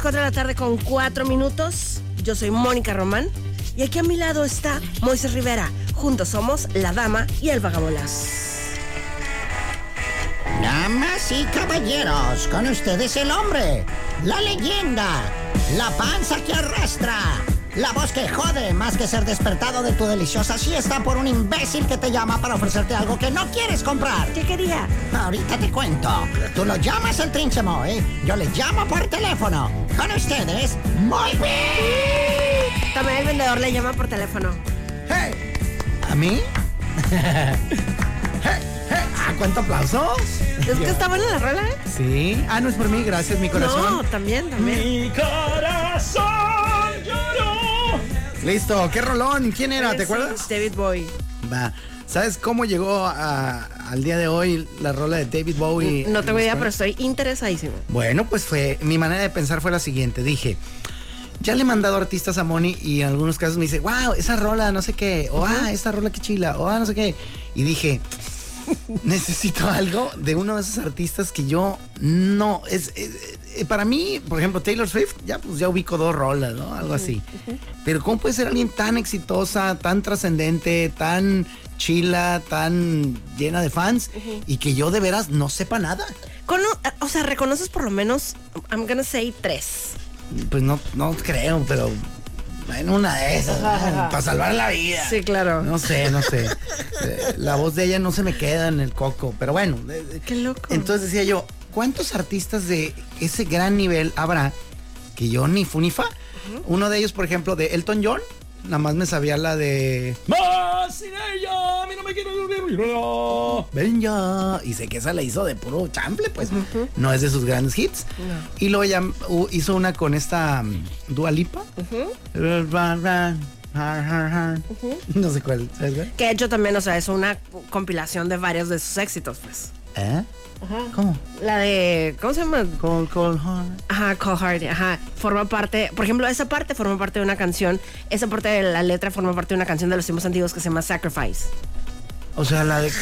Las 4 de la tarde con 4 minutos. Yo soy Mónica Román y aquí a mi lado está Moisés Rivera. Juntos somos la dama y el vagabolas. Damas y caballeros, con ustedes el hombre, la leyenda, la panza que arrastra, la voz que jode más que ser despertado de tu deliciosa siesta por un imbécil que te llama para ofrecerte algo que no quieres comprar. ¿Qué quería? Ahorita te cuento. Tú lo llamas el trinche Moy, yo le llamo por teléfono. Con ustedes, muy bien. También el vendedor le llama por teléfono. ¡Hey! ¿A mí? hey, hey. ¿Ah, cuánto aplausos? Es que está buena la rola, ¿eh? Sí. Ah, no es por mí, gracias, mi corazón. No, también, también. Mi corazón. Listo, qué rolón. ¿Quién era? ¿Te acuerdas? David Bowie. Va. ¿Sabes cómo llegó a- al día de hoy la rola de David Bowie? No tengo en idea, pero estoy interesadísimo. Bueno, pues fue. Mi manera de pensar fue la siguiente. Dije. Ya le he mandado artistas a Moni y en algunos casos me dice, wow, esa rola, no sé qué, o ah, esa rola que chila, o ah, no sé qué. Y dije, necesito algo de uno de esos artistas que yo no. Es, es- para mí, por ejemplo, Taylor Swift, ya pues ya ubico dos rolas, ¿no? Algo así. Pero ¿cómo puede ser alguien tan exitosa, tan trascendente, tan chila, tan llena de fans y que yo de veras no sepa nada? O sea, reconoces por lo menos, I'm gonna say tres. Pues no, no creo, pero bueno, una de esas, para salvar la vida. Sí, claro. No sé, no sé. Eh, La voz de ella no se me queda en el coco, pero bueno. eh, eh, Qué loco. Entonces decía yo, ¿cuántos artistas de ese gran nivel habrá que yo ni fu ni fa? Uno de ellos, por ejemplo, de Elton John, nada más me sabía la de Más sin ella, a mí no me quiero Ven ya. Y sé que esa la hizo de puro chample, pues. No es de sus grandes hits. Y luego ya hizo una con esta um, Dua Lipa. No sé cuál, ¿sabes? Que de hecho también, o sea, es una compilación de varios de sus éxitos, pues. ¿Eh? ¿Cómo? La de, ¿cómo se llama? Cold, cold heart. Ajá, Cold Heart, ajá. Forma parte, por ejemplo, esa parte forma parte de una canción, esa parte de la letra forma parte de una canción de los tiempos antiguos que se llama Sacrifice. O sea, la de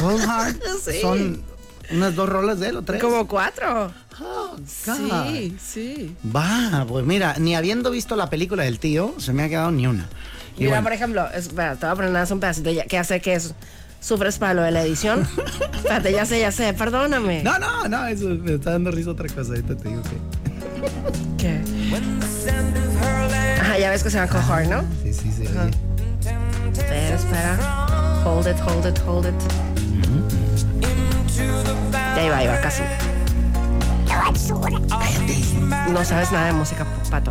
Cold Heart Sí. son unas dos rolas de él o tres. Como cuatro. Oh, God. Sí, sí. Va, pues mira, ni habiendo visto la película del tío, se me ha quedado ni una. Y Mira, bueno, por ejemplo, espera, te voy a poner nada un pedacito ya, que sé que es, sufres para lo de la edición. Espérate, ya sé, ya sé, perdóname. No, no, no, eso me está dando risa otra cosa. Ahorita te digo que. ¿Qué? Ajá, ya ves que se llama Cold Heart, ¿no? Sí, sí, sí. Ajá. Espera, espera. Hold it, hold it, hold it. Ya iba, iba, casi. No sabes nada de música, pato.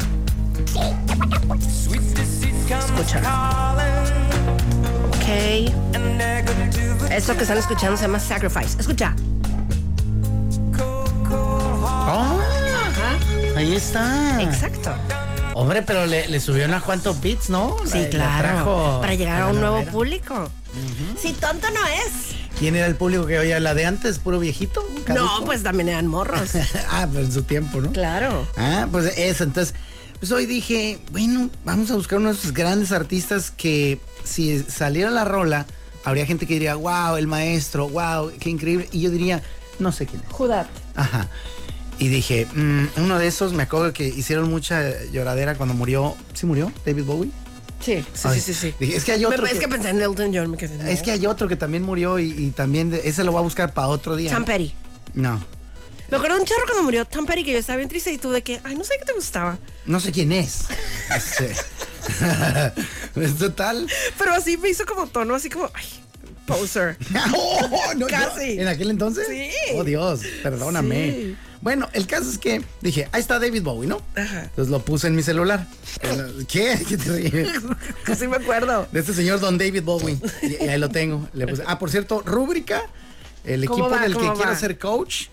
Escucha. Ok. Esto que están escuchando se llama Sacrifice. Escucha. Oh, ahí está. Exacto. Hombre, pero le, le subió unos cuantos beats, ¿no? Sí, La- la claro. Para llegar a un nuevo novela. público. Si tonto no es. ¿Quién era el público que oía la de antes? ¿Puro viejito? caduco? No, pues también eran morros. ah, pero en su tiempo, ¿no? claro. Ah, pues eso. Entonces, pues hoy dije, bueno, vamos a buscar uno de esos grandes artistas que si saliera la rola, habría gente que diría, wow, el maestro, wow, qué increíble. Y yo diría, no sé quién es. Judat. Ajá. Y dije, mm, uno de esos, me acuerdo que hicieron mucha lloradera cuando murió. ¿Sí murió? David Bowie. Sí, sí, Ay, sí, sí, es que hay otro. Me- es que pensé en Elton John. Me quedé, no. es que hay otro que también murió y, y también de- ese lo voy a buscar para otro día. Tom Petty. No. Me acuerdo de un chorro cuando murió Tom Petty que yo estaba bien triste y tú de que, ay, no sé qué te gustaba. No sé quién es. Este, es total. Pero así me hizo como tono, así como, ay, Poser. Oh, no, Casi. yo- ¿En aquel entonces? Sí. Oh, Dios, perdóname. Sí. Bueno, el caso es que dije, ahí está David Bowie, ¿no? Ajá. Entonces lo puse en mi celular. ¿Qué? ¿Qué te ríes? Sí me acuerdo. De este señor Don David Bowie. Y, y ahí lo tengo. Le puse- ah, por cierto, rúbrica. El ¿Cómo equipo va? del que ¿Cómo quiera va? ser coach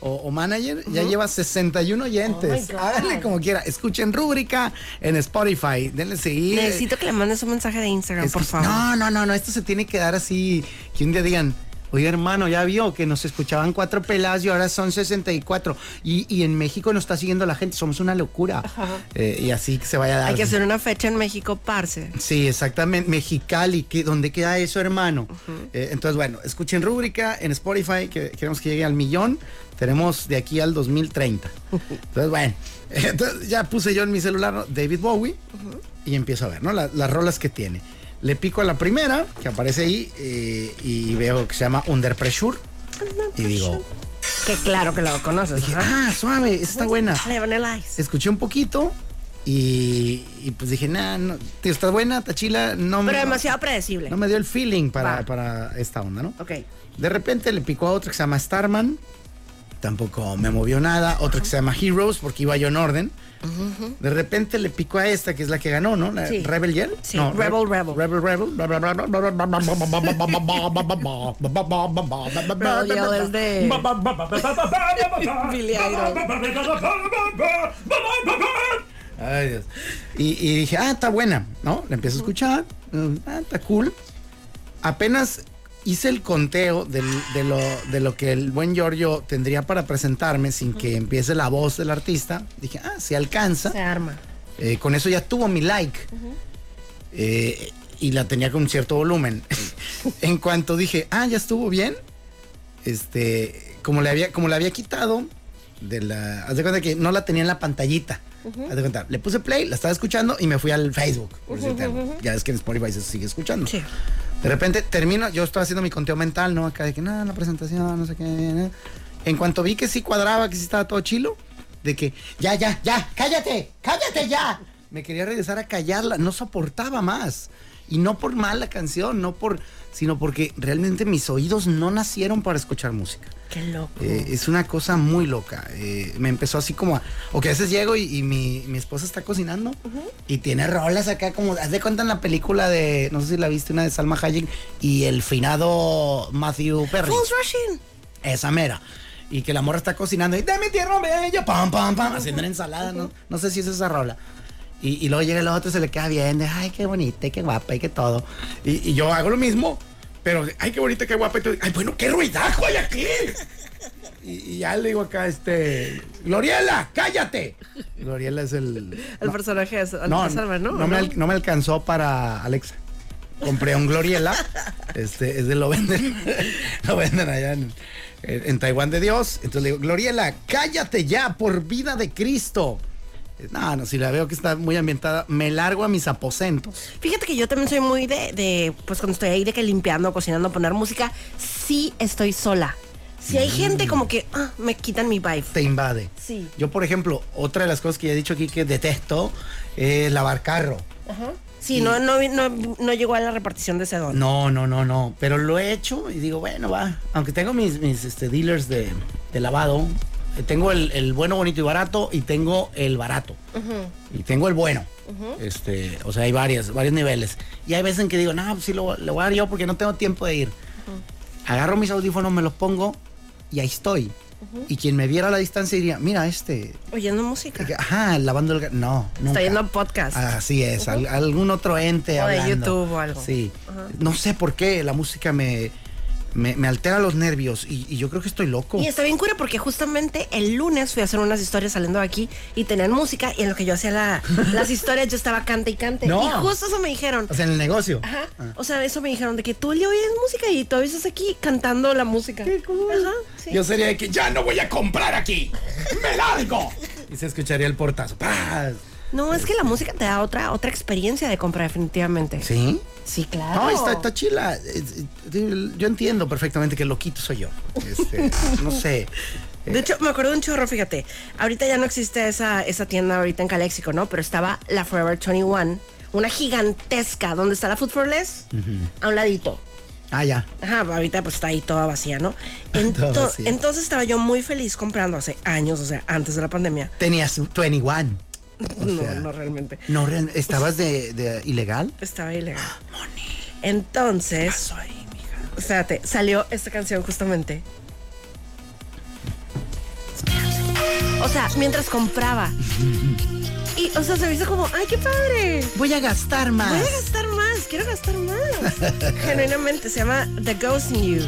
o, o manager ya lleva 61 oyentes. Oh. Háganle como quiera. Escuchen rúbrica en Spotify. Denle seguir. Necesito que le mandes un mensaje de Instagram, Es por que- favor. No, no, no, no, esto se tiene que dar así, que un día digan, oye hermano, ya vio que nos escuchaban cuatro peladas y ahora son 64. Y, y en México nos está siguiendo la gente, somos una locura. Eh, y así que se vaya a dar. Hay que hacer una fecha en México, parce. Sí, exactamente. Mexicali, ¿qué- ¿dónde queda eso, hermano? Eh, entonces, bueno, escuchen rúbrica en Spotify, que queremos que llegue al millón. Tenemos de aquí al 2030. Entonces, bueno, entonces ya puse yo en mi celular. David Bowie y empiezo a ver, ¿no? La- las rolas que tiene. Le pico a la primera, que aparece ahí, eh, y veo que se llama Under Pressure. Y digo, Que claro que lo conoces. dije, ah, suave, está buena. Escuché un poquito y, y pues dije, nah, no, tío, está buena, está chila, no me... Pero demasiado predecible. No me dio el feeling para, para esta onda, ¿no? Ok. De repente le picó a otra que se llama Starman. Tampoco me movió nada. Otra que se llama Heroes, porque iba yo en orden. De repente le picó a esta, que es la que ganó, ¿no? La Sí. Rebel Yell. Sí, No, Rebel Rebel. Rebel Rebel. Rebel Yell es de Billy Idol. Ay, Dios. Y, y dije, ah, está buena, ¿no? La empiezo a escuchar. mm, Ah, está cool. Apenas hice el conteo del- de, lo, de lo que el buen Giorgio tendría para presentarme sin que empiece la voz del artista. Dije, ah, si alcanza. Se arma. Eh, con eso ya tuvo mi like. Eh, y la tenía con un cierto volumen. en cuanto dije, ah, ya estuvo bien. Este, como le había, como le había quitado de la. Haz de cuenta que no la tenía en la pantallita. Haz de cuenta, le puse play, la estaba escuchando y me fui al Facebook. por decirte algo. Ya es que en Spotify se sigue escuchando. Sí. De repente termino, yo estaba haciendo mi conteo mental, ¿no? Acá de que nada, la presentación, no sé qué. En cuanto vi que sí cuadraba, que sí estaba todo chilo, de que ya, ya, ya, cállate, cállate ya. Me quería regresar a callarla, no soportaba más. Y no por mala canción, no por, sino porque realmente mis oídos no nacieron para escuchar música. Qué loco. Eh, es una cosa muy loca. Eh, me empezó así como a. O que a veces llego y, y mi, mi esposa está cocinando y tiene rolas acá como. Haz de cuenta en la película de. No sé si la viste, una de Salma Hayek y el finado Matthew Perry. Fools Rushing. Esa mera. Y que la morra está cocinando y de mi tierra bello, pam, pam, pam, haciendo una ensalada, ¿no? No sé si es esa rola. Y, y luego llega el otro y se le queda bien, de, ay, qué bonita y qué guapa y qué todo. Y, y yo hago lo mismo, pero, ay, qué bonita, qué guapa. Ay, bueno, qué ruidajo hay aquí. Y, y ya le digo acá, este, Gloriela, cállate. Gloriela es el... El no, personaje es no, ¿no? no, me, al- no me alcanzó para Alexa. Compré un Gloriela. este, es de lo venden. lo venden allá en, en- en Taiwán de Dios. Entonces le digo, Gloriela, cállate ya, por vida de Cristo. No, no, si la veo que está muy ambientada, me largo a mis aposentos. Fíjate que yo también soy muy de, de, pues cuando estoy ahí de que limpiando, cocinando, poner música, sí estoy sola. Si hay gente como que ah, me quitan mi vibe. Te invade. Sí. Yo, por ejemplo, otra de las cosas que ya he dicho aquí que detesto es lavar carro. Sí, no, no, no, no llegó a la repartición de ese don. No, no, no, no. Pero lo he hecho y digo, bueno, va. Aunque tengo mis, mis este, dealers de, de lavado, tengo el, el bueno, bonito y barato y tengo el barato. Y tengo el bueno. Este, o sea, hay varias, varios niveles. Y hay veces en que digo, no, pues sí lo, lo voy a dar yo porque no tengo tiempo de ir. Agarro mis audífonos, me los pongo y ahí estoy. Y quien me viera a la distancia diría, mira, este. Oyendo música. Ajá, lavando el. ga-". No, nunca. Está yendo podcast. Así es, al- algún otro ente O de. YouTube o algo. Sí. No sé por qué la música me, me, me altera los nervios y, y yo creo que estoy loco. Y está bien cura porque justamente el lunes fui a hacer unas historias saliendo de aquí y tenían música y en lo que yo hacía la- las historias yo estaba cante y cante. No. Y justo eso me dijeron. O sea, en el negocio. Ajá. O sea, eso me dijeron de que tú le oyes música y todavía estás aquí cantando la música. Ajá. Sí. Yo sería de que ya no voy a comprar aquí. ¡Me largo! Y se escucharía el portazo. ¡Paz! No, es que la música te da otra, otra experiencia de compra, definitivamente. ¿Sí? Sí, claro. No, está, está chila. Yo entiendo perfectamente que loquito soy yo. Este, no sé. De hecho, me acuerdo de un chorro, fíjate. Ahorita ya no existe esa, esa tienda ahorita en Caléxico, ¿no? Pero estaba la Forever 21, una gigantesca, donde está la Food for Less, a un ladito. Ah, ya. Ajá, ahorita pues está ahí toda vacía, ¿no? Toda Ento- vacía. Entonces estaba yo muy feliz comprando hace años, o sea, antes de la pandemia. Tenías 21. O no, sea, no realmente. No, real- ¿estabas de, de ilegal? Estaba ilegal. Entonces, ahí, mija. espérate, salió esta canción justamente. O sea, mientras compraba. Y, o sea, se me hizo como, ¡ay, qué padre! Voy a gastar más. Voy a gastar más, quiero gastar más. Genuinamente, se llama The Ghost in You.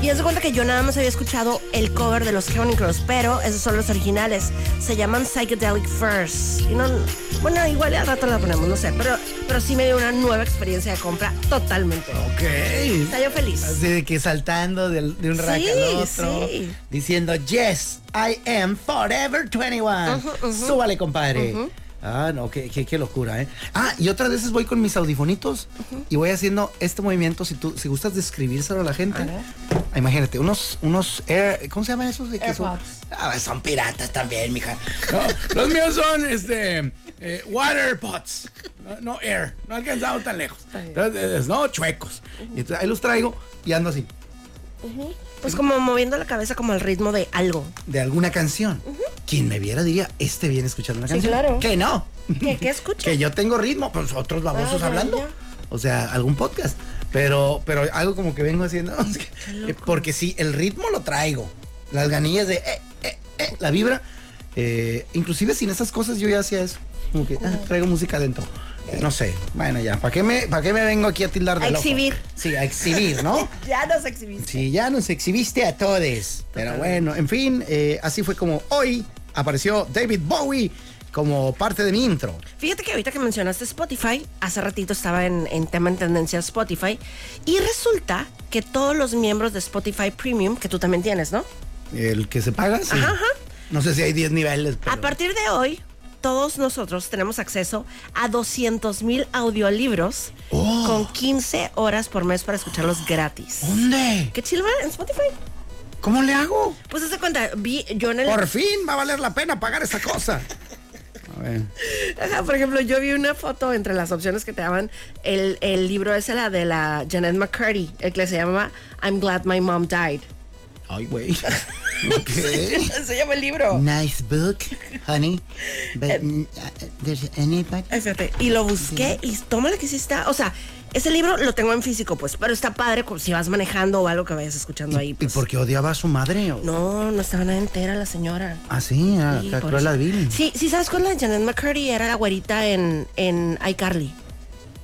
Y haz de cuenta que yo nada más había escuchado el cover de los Crows, pero esos son los originales. Se llaman Psychedelic First. Y no, bueno, igual al rato la ponemos, no sé, pero, pero sí me dio una nueva experiencia de compra totalmente. Ok. Está yo feliz. Así de que saltando del- de, un rack Sí, al otro. sí. Diciendo, yes, I am forever 21. Súbale, compadre. Ah, no, qué, qué- qué locura, ¿eh? Ah, y otras veces voy con mis audifonitos y voy haciendo este movimiento. Si tú, si gustas describírselo a la gente, imagínate, unos, unos Air, ¿cómo se llaman esos? De que son. Ah, son piratas también, mija. No, los míos son, este, eh, water pots. No, no air, no alcanzado tan lejos. Entonces, no, chuecos. Y entonces ahí los traigo y ando así. Pues como moviendo la cabeza como al ritmo de algo. de alguna canción. Quien me viera diría, este viene escuchando una Sí, canción. claro. Que no. ¿Qué, qué escuchas? Que yo tengo ritmo, pues otros babosos Ah, ya, hablando. ya. O sea, algún podcast. Pero, pero algo como que vengo haciendo. eh, porque sí, el ritmo lo traigo. Las ganillas de eh, eh, eh, la vibra. eh, inclusive sin esas cosas yo ya hacía eso. Como que ah, traigo música adentro. Eh, No sé. Bueno, ya. ¿Para qué me, para qué me vengo aquí a tildar de A loco? exhibir. Sí, a exhibir, ¿no? Ya nos exhibiste. Sí, ya nos exhibiste a todos. Pero bueno, en fin, eh, así fue como hoy apareció David Bowie como parte de mi intro. Fíjate que ahorita que mencionaste Spotify, hace ratito estaba en, en tema en tendencia Spotify, y resulta que todos los miembros de Spotify Premium, que tú también tienes, ¿no? El que se paga, sí. Ajá, ajá. No sé si hay 10 niveles, pero... A partir de hoy, todos nosotros tenemos acceso a 200 mil audiolibros Oh. con 15 horas por mes para escucharlos gratis. ¿Dónde? ¿Qué chill, En Spotify. ¿Cómo le hago? Pues de cuenta, vi yo en el... Por fin va a valer la pena pagar esa cosa. Ajá, por ejemplo, yo vi una foto entre las opciones que te daban. El, el libro ese, la de la Janet McCurdy, el que se llama I'm Glad My Mom Died. Ay, güey. ok. Se llama el libro. Nice book, honey. But mm, uh, there's anybody... Fíjate, y lo busqué y tómale que sí está. O sea, ese libro lo tengo en físico, pues, pero está padre si vas manejando o algo que vayas escuchando ahí. ¿Y Pues. por qué odiaba a su madre? o- No, no estaba nada entera la señora. Ah, sí, ah, Sí, la Vil. Sí, sí, ¿sabes cuál es la Janet McCurdy? Era la güerita en, en iCarly.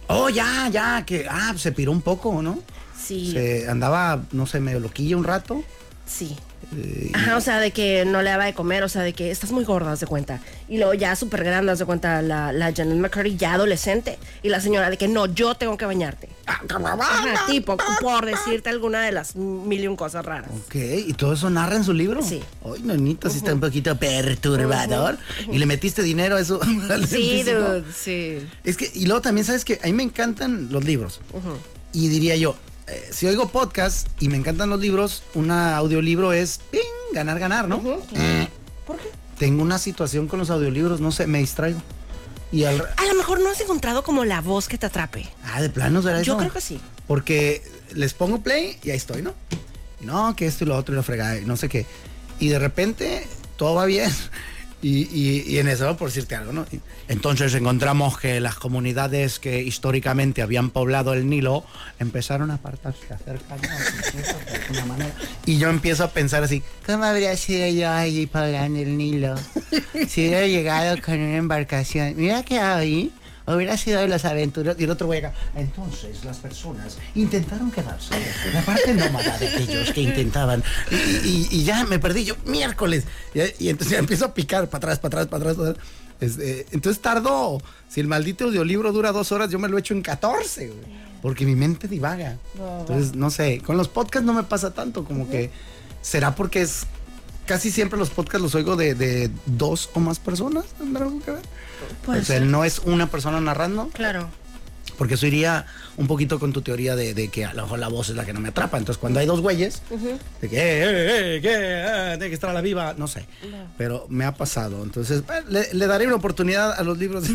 Oh, ya, ya, que ah, se piró un poco, ¿no? Sí, Se andaba, no sé, medio loquilla un rato. sí. Eh, y- Ajá, o sea, de que no le daba de comer, o sea, de que estás muy gorda, haz de cuenta. Y luego ya súper grande, haz de cuenta, la, la Janet McCurdy ya adolescente. Y la señora de que no, yo tengo que bañarte. Ajá, tipo, por decirte alguna de las mil y un cosas raras. Ok, ¿y todo eso narra en su libro? Sí. Ay, nanita, sí está un poquito perturbador. ¿Y le metiste dinero a eso? Sí, dude, sí. Es que, y luego también, ¿sabes que A mí me encantan los libros. Y diría yo, eh, si oigo podcast y me encantan los libros, un audiolibro es, ¡ping! Ganar, ganar, ¿no? Eh, ¿Por qué? tengo una situación con los audiolibros, no sé, me distraigo. Y al... A lo mejor no has encontrado como la voz que te atrape. Ah, de plano, ¿será Yo eso? creo que sí. Porque les pongo play y ahí estoy, ¿no? Y no, que esto y lo otro y lo fregada y no sé qué. Y de repente todo va bien. Y, y- en eso, por decirte algo, ¿no? Entonces encontramos que las comunidades que históricamente habían poblado el Nilo empezaron a apartarse, a acercarnos de alguna manera. Y yo empiezo a pensar así, ¿cómo habría sido yo allí poblando el Nilo? Si hubiera llegado con una embarcación, hubiera quedado ahí, hubiera sido de los aventureros. Y el otro acá, entonces las personas intentaron quedarse. La parte nómada de aquellos que intentaban. Y, y- y ya me perdí yo, miércoles. Y, y entonces ya empiezo a picar para atrás, para atrás, para atrás. para atrás. Este, entonces tardo, si el maldito audiolibro dura dos horas, yo me lo echo en 14, güey, porque mi mente divaga. Entonces, no sé, con los podcasts no me pasa tanto, como que será porque es casi siempre los podcasts los oigo de, de dos o más personas, ¿tendrá algo que ver? Puede o sea, no es una persona narrando. Claro. Porque eso iría un poquito con tu teoría de, de que a lo mejor la voz es la que no me atrapa. Entonces, cuando hay dos güeyes, de que, eh, eh, eh, que, ah, tiene que estar a la viva, no sé. Pero me ha pasado. Entonces, eh, le, le daré una oportunidad a los libros. de-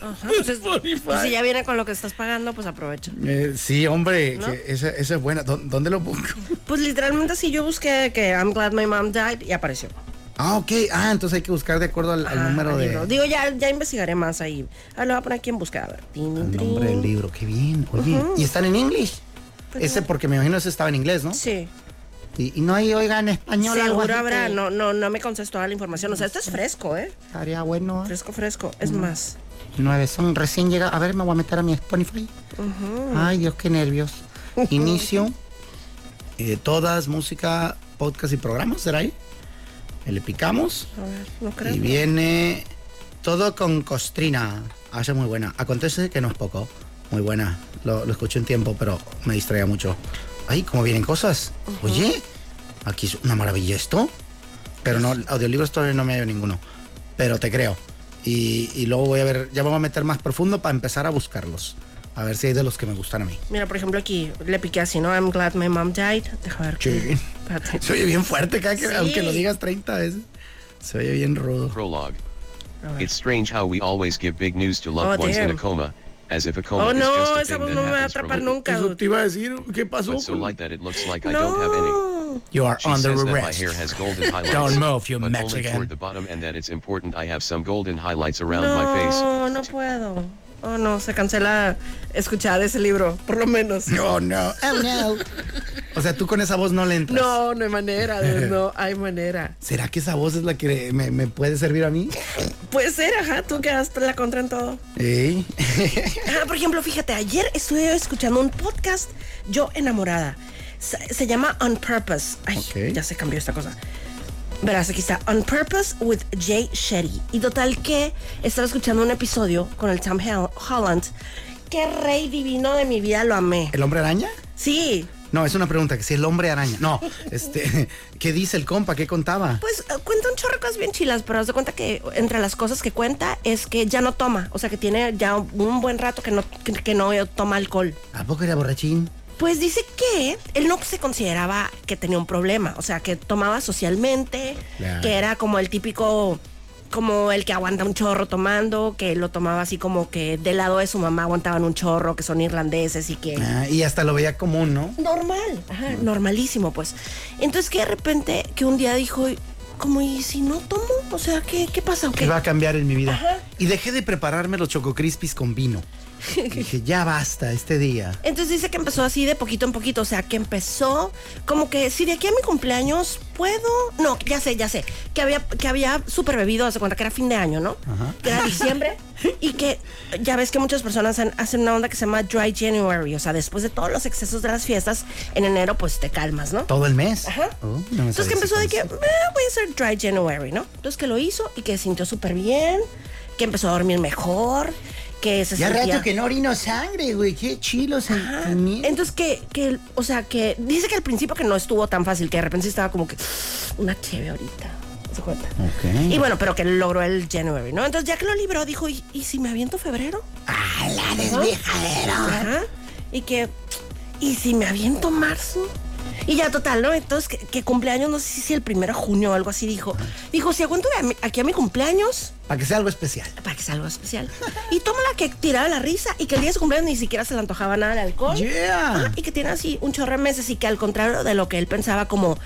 Ajá, pues, es- pues si ya viene con lo que estás pagando, pues aprovecha. Eh, sí, hombre, ¿No? que esa, esa es buena. ¿Dó- ¿Dónde lo busco? Pues literalmente sí, yo busqué que I'm glad my mom died y apareció. Ah, ok. Ah, entonces hay que buscar de acuerdo al, número de. libro. Digo, ya, ya investigaré más ahí. Ahora lo voy a poner aquí en busca. A ver. Tin, El nombre del libro, qué bien. Oye, ¿y están en inglés? Pues ese no. porque me imagino ese estaba en inglés, ¿no? Sí. Y, y no hay, oiga, en español Seguro habrá. que- No, no, no me conces toda la información. O sea, esto es fresco, ¿eh? Estaría bueno. ¿eh? Fresco, fresco. Es más. Nueve son recién llega. A ver, me voy a meter a mi Spotify. Ay, Dios, qué nervios. Inicio. eh, todas, música, podcast y programas, ¿será ahí? Le picamos. A ver, no creo. Y viene todo con costrina. Ah, esa es muy buena. Acontece que no es poco. Muy buena. Lo, lo escuché un tiempo, pero me distraía mucho. Ay, cómo vienen cosas. Oye, aquí es una maravilla esto. Pero no, audiolibros todavía no me hallo ninguno. Pero te creo. Y, y luego voy a ver, ya vamos a meter más profundo para empezar a buscarlos. A ver si hay de los que me gustan a mí. Mira, por ejemplo, aquí le piqué así, ¿no? I'm glad my mom died. Deja ver. Sí. Se oye bien fuerte, cada que- Sí. aunque lo digas 30 veces. Se oye bien rudo. Prologue. It's strange how we always give big news to loved Oh, ones in damn. a coma, as if a coma Oh, is just no, a esa thing voz that no me va a happens from atrapar nunca. Eso te iba a decir, ¿qué pasó? But so light that it looks like I don't have any. No. You are She under says that my arrest. hair has golden highlights, Don't move, you but only Mexican. toward the bottom, and that it's important I have some golden highlights around my face. No, no puedo. Oh, no, se cancela escuchar ese libro, por lo menos. No, no. Oh, no. O sea, tú con esa voz no le entras. No, no hay manera, no hay manera. ¿Será que esa voz es la que me, me puede servir a mí? Puede ser, ajá, tú quedaste la contra en todo. Ajá, por ejemplo, fíjate, ayer estuve escuchando un podcast, yo enamorada. Se, se llama On Purpose. Ay, ya se cambió esta cosa. Verás, aquí está, On Purpose with Jay Shetty. Y total que estaba escuchando un episodio con el Tom Hol- Holland. Qué rey divino de mi vida, lo amé. ¿El hombre araña? Sí, No, es una pregunta, que si el hombre araña. No, este, ¿qué dice el compa? ¿Qué contaba? Pues eh, cuenta un chorro de cosas bien chilas, pero haz de cuenta que entre las cosas que cuenta es que ya no toma. O sea, que tiene ya un buen rato que no, que, que no toma alcohol. ¿A poco era borrachín? Pues dice que él no se consideraba que tenía un problema. O sea, que tomaba socialmente, que era como el típico, como el que aguanta un chorro tomando, que lo tomaba así como que del lado de su mamá aguantaban un chorro, que son irlandeses y que... Ah, y hasta lo veía común, ¿no? Normal, ajá, normalísimo, pues. Entonces que de repente, que un día dijo, como, ¿y si no tomo? O sea, ¿qué, qué pasa? qué? va a cambiar en mi vida. Ajá. Y dejé de prepararme los Choco Crispies con vino. Dije, ya basta este día. Entonces dice que empezó así de poquito en poquito, o sea, que empezó como que si de aquí a mi cumpleaños puedo, no, ya sé, ya sé, que había que había super bebido, hace cuenta que era fin de año, ¿no? Que era diciembre y que ya ves que muchas personas hacen una onda que se llama dry January, o sea, después de todos los excesos de las fiestas, en enero pues te calmas, ¿no? Todo el mes. Ajá. Oh, no Entonces que empezó de que. "Eh, voy a hacer dry January, ¿no? Entonces que lo hizo y que sintió súper bien, que empezó a dormir mejor, que se Ya sentía... rato que no orino sangre, güey. Qué chilo sentimiento. Entonces que, que, o sea, que dice que al principio que no estuvo tan fácil, que de repente estaba como que una chévere ahorita. ¿Se cuenta? Ok. Y bueno, pero que logró el January, ¿no? Entonces ya que lo libró, dijo, ¿y, y si me aviento febrero? ¡Ah, la desviejadera! Ajá. Y que, ¿y si me aviento marzo? Y ya total, ¿no? Entonces que, que cumpleaños, no sé si el primero de junio o algo así dijo. Dijo, si aguanto de a mi- aquí a mi cumpleaños, Para que sea algo especial. para que sea algo especial. Y toma la que tiraba la risa y que el día de su cumpleaños ni siquiera se le antojaba nada de alcohol. Yeah. Ah, y que tiene así un chorro de meses y que al contrario de lo que él pensaba como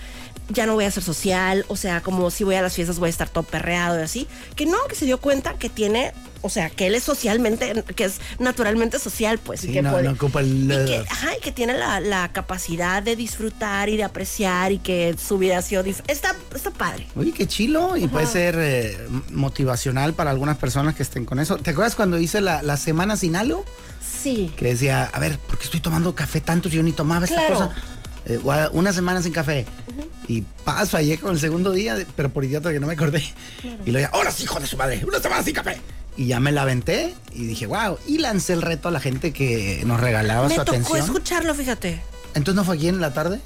ya no voy a ser social, o sea, como si voy a las fiestas voy a estar todo perreado y así, que no, que se dio cuenta que tiene, o sea, que él es socialmente, que es naturalmente social, pues. y Sí, que no- puede- no ocupa el- y que, ajá, y que tiene la, la capacidad de disfrutar y de apreciar y que su vida ha sido está, está padre. Oye, qué chilo. Y puede ser eh, motivacional para algunas personas que estén con eso. ¿Te acuerdas cuando hice la, la semana sin halo? Sí. Que decía, a ver, ¿por qué estoy tomando café tanto si yo ni tomaba esta Claro. cosa? Eh, una semana sin café. Y paz, fallé con el segundo día, pero por idiota que no me acordé. Y lo dije, ¡ahora sí, hijo de su madre! ¡Una semana sin café! Y ya me la aventé y dije, wow. Y lancé el reto a la gente que nos regalaba Me su tocó atención. escucharlo, fíjate. Entonces no fue aquí en la tarde.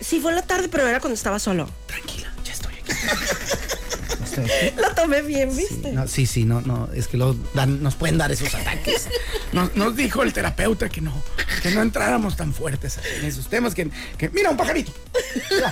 Sí, fue en la tarde, pero era cuando estaba solo. Tranquila, ya estoy aquí. Lo tomé bien, ¿viste? No, sí, sí, no, no, es que lo dan, nos pueden dar esos ataques. Nos, nos dijo el terapeuta que no, que no entráramos tan fuertes en esos temas, que, que mira un pajarito.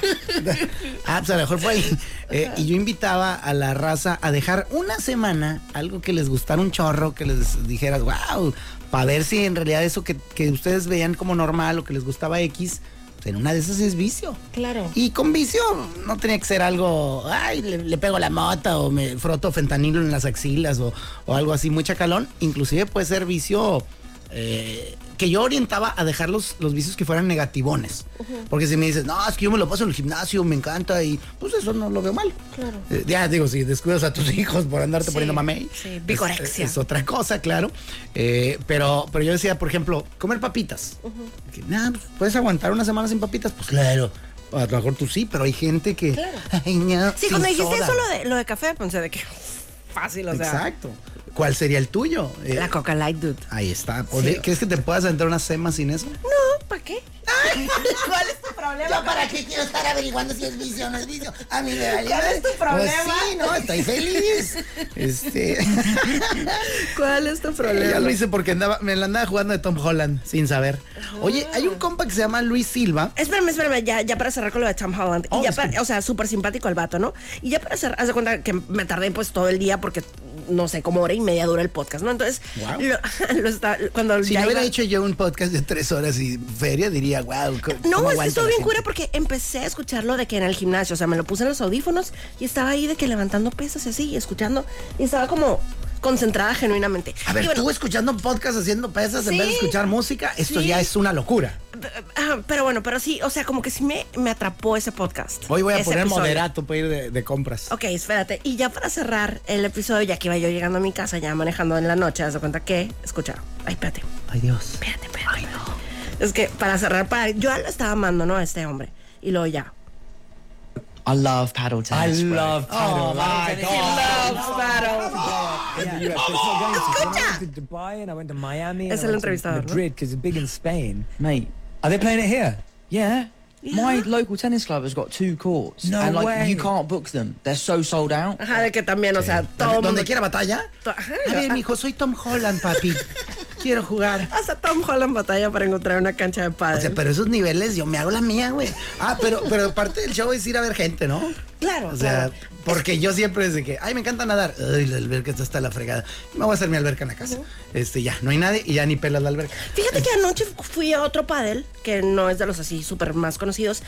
ah, pues a lo mejor fue ahí. Eh, y yo invitaba a la raza a dejar una semana algo que les gustara un chorro, que les dijeras, wow, para ver si en realidad eso que, que ustedes veían como normal o que les gustaba X, en una de esas es vicio. Claro. Y con vicio no tenía que ser algo, ay, le, le pego la mota o me froto fentanilo en las axilas o, o algo así muy chacalón. Inclusive puede ser vicio eh, que yo orientaba a dejar los, los vicios que fueran negativones. Porque si me dices, no, es que yo me lo paso en el gimnasio, me encanta y pues eso no lo veo mal. Claro. Eh, ya digo, si descuidas a tus hijos por andarte Sí, poniendo mamey. sí, es- vigorexia. Es, otra cosa, claro. Eh, pero, pero yo decía, por ejemplo, comer papitas. Que, nah, pues, ¿Puedes aguantar una semana sin papitas? Pues claro. A lo mejor tú sí, pero hay gente que. Claro. Ay, no, Sí, cuando dijiste soda. eso lo de, lo de café, pensé de que fácil, o sea. Exacto. ¿Cuál sería el tuyo? Eh, La Coca Light, dude. Ahí está. ¿Podría- ¿Crees que te puedas entrar una sema sin eso? No, ¿para qué? ¿Cuál es tu problema? ¿Yo para qué quiero estar averiguando si es vicio o no es vicio? A mí me vale. ¿Cuál es tu problema? Pues sí, no, estoy feliz. Este. ¿Cuál es tu ya problema? lo hice porque andaba, me la andaba jugando de Tom Holland sin saber. Oye, hay un compa que se llama Luis Silva. Espérame, espérame, ya, ya para cerrar con lo de Tom Holland. Oh, y ya disculpe. para- o sea, súper simpático el vato, ¿no? Y ya para cerrar, haz de cuenta que me tardé pues todo el día porque no sé, como hora y media dura el podcast, ¿no? Entonces, Wow. lo, lo está- cuando Si ya no hubiera hecho yo un podcast de tres horas y feria, diría, wow. No, es que estuvo bien cura porque empecé a escucharlo de que en el gimnasio, o sea, me lo puse en los audífonos y estaba ahí de que levantando pesas y así, y escuchando, y estaba como concentrada genuinamente. A ver, Y bueno, tú escuchando podcast haciendo pesas en vez de escuchar música, esto Sí. ya es una locura. ah, pero bueno, pero sí, o sea, como que sí me, me atrapó ese podcast. Hoy voy a poner episodio. moderato para ir de, de compras. Ok, espérate. Y ya para cerrar el episodio, ya que iba yo llegando a mi casa, ya manejando en la noche, haz de cuenta que, escucha, ay, espérate, Ay, Dios. espérate, espérate. Es que para cerrar, para, yo lo estaba amando, ¿no? A este hombre. Y luego ya. I love paddle tennis. I bro. love paddle. Oh, my went to Dubai Es I el went to entrevistador, ¿no? Madrid because it's big in Spain. Mate, Are they playing it here? yeah. My local tennis club has got two courts. No and like way. you can't book them. They're so sold out. Ajá, de que también, o sea, todo. Donde, mundo- quiera batalla. ajá, A ver, mijo, soy Tom Holland, papi. Quiero jugar. Hasta Tom Holland batalla para encontrar una cancha de O pádel. sea, pero esos niveles yo me hago la mía, güey. Ah, pero, pero parte del show es ir a ver gente, ¿no? Claro, O sea, claro. porque yo siempre desde que, ay, me encanta nadar. Ay, la alberca está hasta la fregada. Me voy a hacer mi alberca en la casa. Este, ya, no hay nadie y ya ni pelas la alberca. Fíjate que anoche fui a otro pádel, que no es de los así súper más conocidos.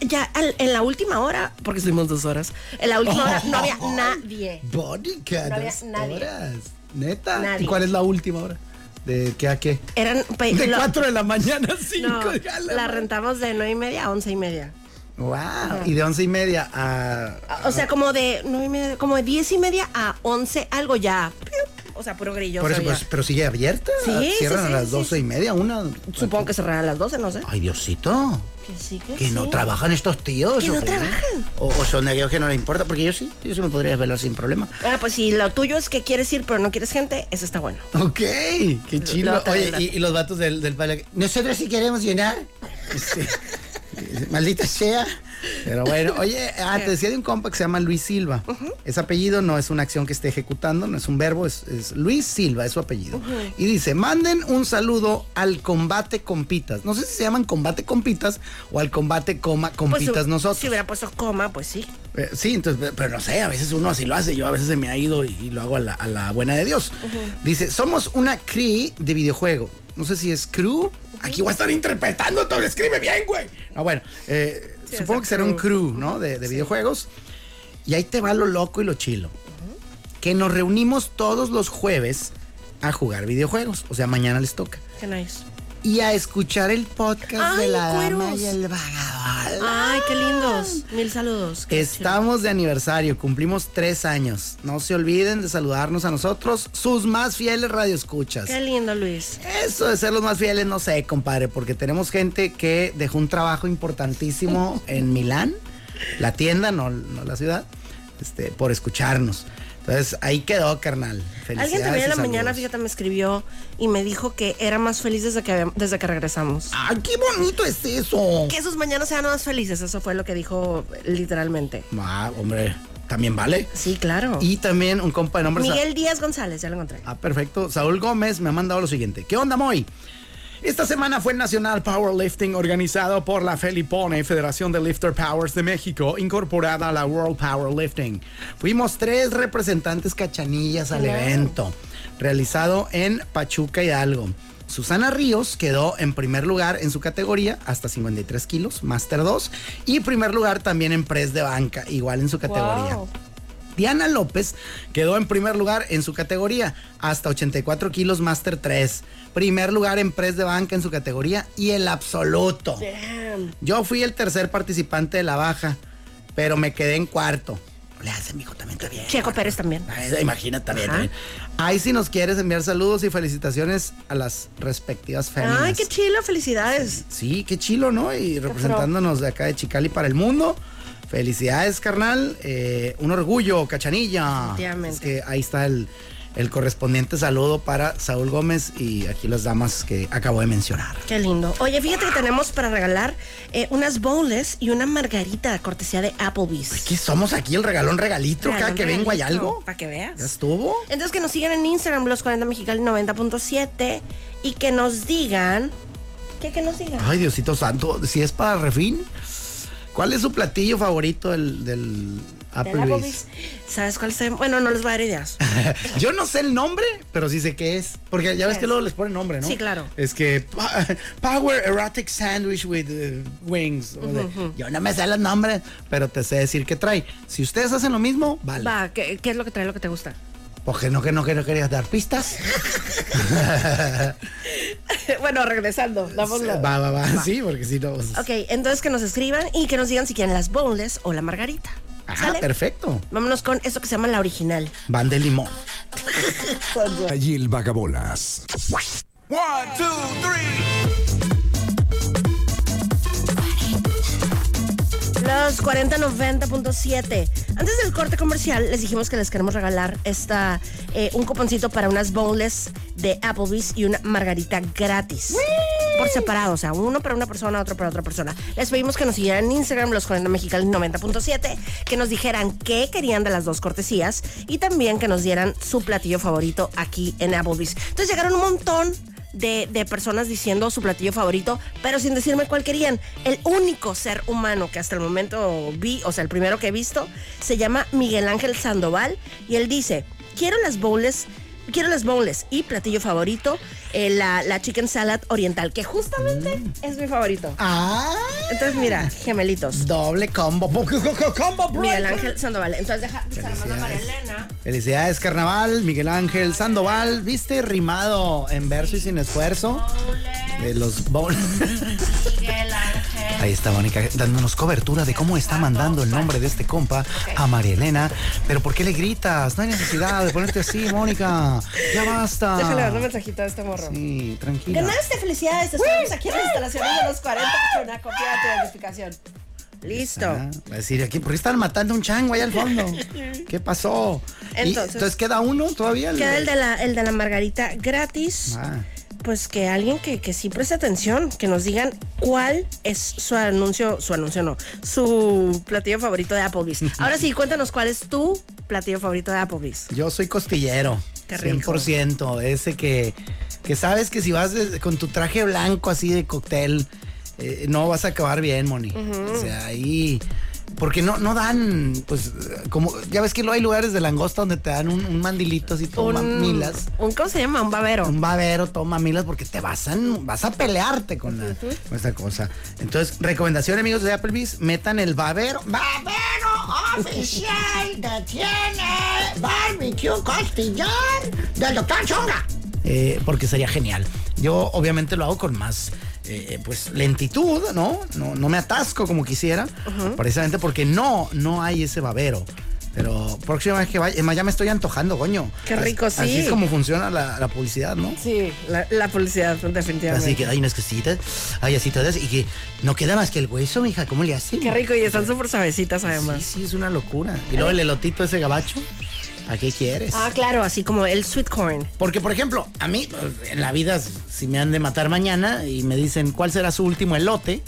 Ya al- en la última hora, porque estuvimos dos horas, en la última hora no había nadie. Bódica, No había nadie. horas. Neta. Nadie. ¿Y cuál es la última hora? ¿De qué a qué? Eran De lo- 4 de la mañana a 5. No, la rentamos de nueve y media a once y media. Wow. Y de once y media a. O sea, como de nueve y media, como de diez y media a once, algo ya. O sea, puro grillo. Por eso, pues, pero sigue abierta. Sí, Cierran sí, a sí, las sí, doce sí. y media, una. Supongo que cerrarán a las doce, no sé. Ay, Diosito. Que sí, que, Que no trabajan estos tíos. Que o no trabajan. O, o son de aquellos que no le importa, porque yo sí, yo sí me podría desvelar sin problema. Ah, pues si lo tuyo es que quieres ir, pero no quieres gente, eso está bueno. Ok, qué chido. Oye, y los vatos del, del baile. Nosotros sí queremos llenar. Sí. Maldita sea. Pero bueno, oye, ah, te decía de un compa que se llama Luis Silva. Ese apellido no es una acción que esté ejecutando, no es un verbo, es, es Luis Silva, es su apellido. Y dice, manden un saludo al combate compitas. No sé si se llaman combate compitas o al combate coma Pues, compitas nosotros. Si hubiera puesto coma, pues sí. Eh, sí, entonces, pero no sé, a veces uno así lo hace, yo a veces se me ha ido y, y lo hago a la, a la buena de Dios. Dice, somos una CRI de videojuego. No sé si es crew. Aquí voy a estar interpretando todo, escribe bien, güey. Ah, bueno, eh, Sí, supongo que será un crew. crew, ¿no? De, de videojuegos. Y ahí te va lo loco y lo chilo. Que nos reunimos todos los jueves a jugar videojuegos. O sea, mañana les toca. Qué nice. Y a escuchar el podcast de la dama y el vagabundo. Ay, qué lindos. Mil saludos. Estamos de aniversario, cumplimos tres años. No se olviden de saludarnos a nosotros, sus más fieles radioescuchas. Qué lindo, Luis. Eso de ser los más fieles, no sé, compadre, porque tenemos gente que dejó un trabajo importantísimo en Milán, la tienda, no, no la ciudad, este, por escucharnos. Entonces, ahí quedó, carnal. Alguien también en la mañana, fíjate, me escribió y me dijo que era más feliz desde que, desde que regresamos. ¡Ay, qué bonito es eso! Que sus mañanas sean más felices, eso fue lo que dijo literalmente. Ah, hombre, también vale. Sí, claro. Y también un compa de nombre... Miguel Díaz González, ya lo encontré. Ah, perfecto. Saúl Gómez me ha mandado lo siguiente. ¿Qué onda, Moy? Esta semana fue el Nacional Powerlifting organizado por la Felipone, Federación de Lifter Powers de México, incorporada a la World Powerlifting. Fuimos tres representantes cachanillas al evento, realizado en Pachuca Hidalgo. Susana Ríos quedó en primer lugar en su categoría, hasta 53 kilos, Master 2, y primer lugar también en press de banca, igual en su categoría. Wow. Diana López quedó en primer lugar en su categoría, hasta 84 kilos Master 3. Primer lugar en press de banca en su categoría y el absoluto. Damn. Yo fui el tercer participante de la baja, pero me quedé en cuarto. Le hace, mijo, también está bien. Checo Pérez también. Ay, Imagínate también. Ahí si nos quieres enviar saludos y felicitaciones a las respectivas féminas. Ay, qué chilo, felicidades. Sí, qué chilo, ¿no? Y representándonos de acá de Chicali para el mundo. Felicidades, carnal. Eh, un orgullo, cachanilla. Es que ahí está el, el correspondiente saludo para Saúl Gómez y aquí las damas que acabo de mencionar. Qué lindo. Oye, fíjate que tenemos para regalar eh, unas bowls y una margarita de cortesía de Applebee's. Aquí somos aquí el regalón regalito, cada que vengo hay algo. Para que veas. ¿Ya estuvo? Entonces que nos sigan en Instagram, los 40 Mexicali 90.7 y que nos digan. ¿Qué que nos digan? Ay, Diosito Santo, si es para refín, ¿cuál es su platillo favorito del, del Applebee's? ¿Sabes cuál es? Bueno, no les voy a dar ideas. Yo no sé el nombre, pero sí sé qué es. Porque ya ves que luego les ponen nombre, ¿no? Sí, claro. Es que Power Erotic Sandwich with eh, Wings. Yo no me sé los nombres, pero te sé decir qué trae. Si ustedes hacen lo mismo, vale. Va, ¿qué, qué es lo que trae lo que te gusta? Porque no, que no, que no querías dar pistas. bueno, regresando. Damos la- va, va, va, Sí, porque si no. pues- Ok, entonces que nos escriban y que nos digan si quieren las bowls o la margarita. Ah, ¿Sale? perfecto. Vámonos con esto que se llama la original. Van de limón. Allí el vagabolas. Los 4090.7. Antes del corte comercial les dijimos que les queremos regalar esta, eh, un cuponcito para unas bowls de Applebee's y una margarita gratis. Por separado, o sea, uno para una persona, otro para otra persona. Les pedimos que nos siguieran en Instagram, los 40 Mexicali 90.7, que nos dijeran qué querían de las dos cortesías y también que nos dieran su platillo favorito aquí en Applebee's. Entonces llegaron un montón de, de personas diciendo su platillo favorito, pero sin decirme cuál querían. El único ser humano que hasta el momento vi, o sea, el primero que he visto, se llama Miguel Ángel Sandoval y él dice, quiero las bowls, quiero las bowls y platillo favorito, eh, la, la chicken salad oriental, que justamente es mi favorito. Ah, Entonces, mira, gemelitos. doble combo. combo Miguel. Ángel Sandoval. Entonces, deja, a María Elena. Felicidades, carnaval. Miguel Ángel Sandoval, viste rimado en verso y sin esfuerzo. De los bowls. Ahí está Mónica dándonos cobertura de cómo está mandando el nombre de este compa a María Elena. Pero ¿por qué le gritas? No hay necesidad de ponerte así, Mónica. Ya basta. Déjale dar un mensajito a este morro. Sí, tranquila. Ganaste, felicidades. Te esperamos aquí en las instalaciones de los 40 con una copia de tu identificación. Listo. Ah, va a decir aquí, ¿por qué están matando un chango allá al fondo? ¿Qué pasó? Y- Entonces- entonces queda uno todavía. Queda el de la, el de la margarita gratis. Ah. Pues que alguien que, que sí preste atención, que nos digan cuál es su anuncio, su anuncio no, su platillo favorito de Applebee's. Ahora sí, cuéntanos cuál es tu platillo favorito de Applebee's. Yo soy costillero. Qué rico. 100%. Ese que, que sabes que si vas de- con tu traje blanco así de cóctel, eh, no vas a acabar bien, Moni. O sea, ahí. Porque no, no dan, pues, como, ya ves que luego hay lugares de langosta donde te dan un, un mandilito así, todo mamilas. un, ¿cómo se llama? Un babero. Un babero, todo mamilas, porque te vas a, vas a pelearte con, la- con esta cosa. Entonces, recomendación, amigos de Applebee's, metan el babero. Babero oficial detiene barbecue costillar del doctor Chonga. eh, porque sería genial. Yo obviamente lo hago con más eh, pues lentitud, ¿no? ¿no? No me atasco como quisiera, precisamente porque no, no hay ese babero. Pero próxima vez que vaya, es más, ya me estoy antojando, coño. Qué rico, Así sí. es como funciona la, la publicidad, ¿no? Sí, la, la publicidad, definitivamente. Así que hay unas cositas, hay así todas, y que no queda más que el hueso, mija, ¿cómo le hacen? Qué rico, y están súper suavecitas además. Sí, sí, es una locura. Y luego el elotito ese gabacho, ¿a qué quieres? Ah, claro, así como el sweet corn. Porque, por ejemplo, a mí, pues, en la vida, si me han de matar mañana y me dicen cuál será su último elote,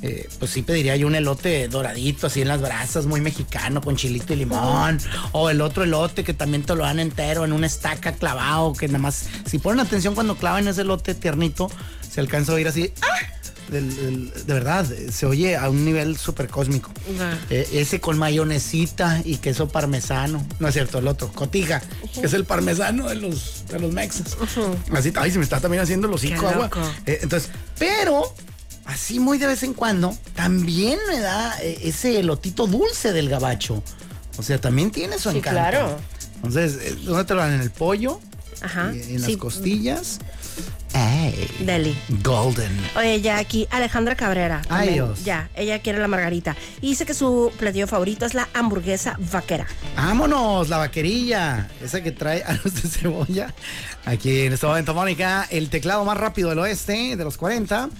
eh, pues sí pediría yo un elote doradito, así en las brasas, muy mexicano, con chilito y limón. O el otro elote que también te lo dan entero en una estaca clavado, que nada más, si ponen atención cuando clavan ese elote tiernito, se alcanza a oír así. ¡ah! Del- del- de verdad, se oye a un nivel súper cósmico. Ah. Eh, ese con mayonesita y queso parmesano. No es cierto, el otro, cotija, que es el parmesano de los, de los mexas. Así, ay, se me está también haciendo hocico Qué agua. Eh, entonces, pero así muy de vez en cuando, también me da eh, ese elotito dulce del gabacho. O sea, también tiene su Sí, encanto. claro. Entonces, ¿dónde te lo dan? ¿En el pollo? Ajá. ¿Y ¿En las Sí. costillas? ¡Ey! Deli. Golden. Oye, ya aquí Alejandra Cabrera. Ay, también, Dios. Ya, ella quiere la margarita. Y dice que su platillo favorito es la hamburguesa vaquera. Vámonos, la vaquerilla, esa que trae a los de cebolla. Aquí en este momento, Mónica, el teclado más rápido del oeste, de los 40,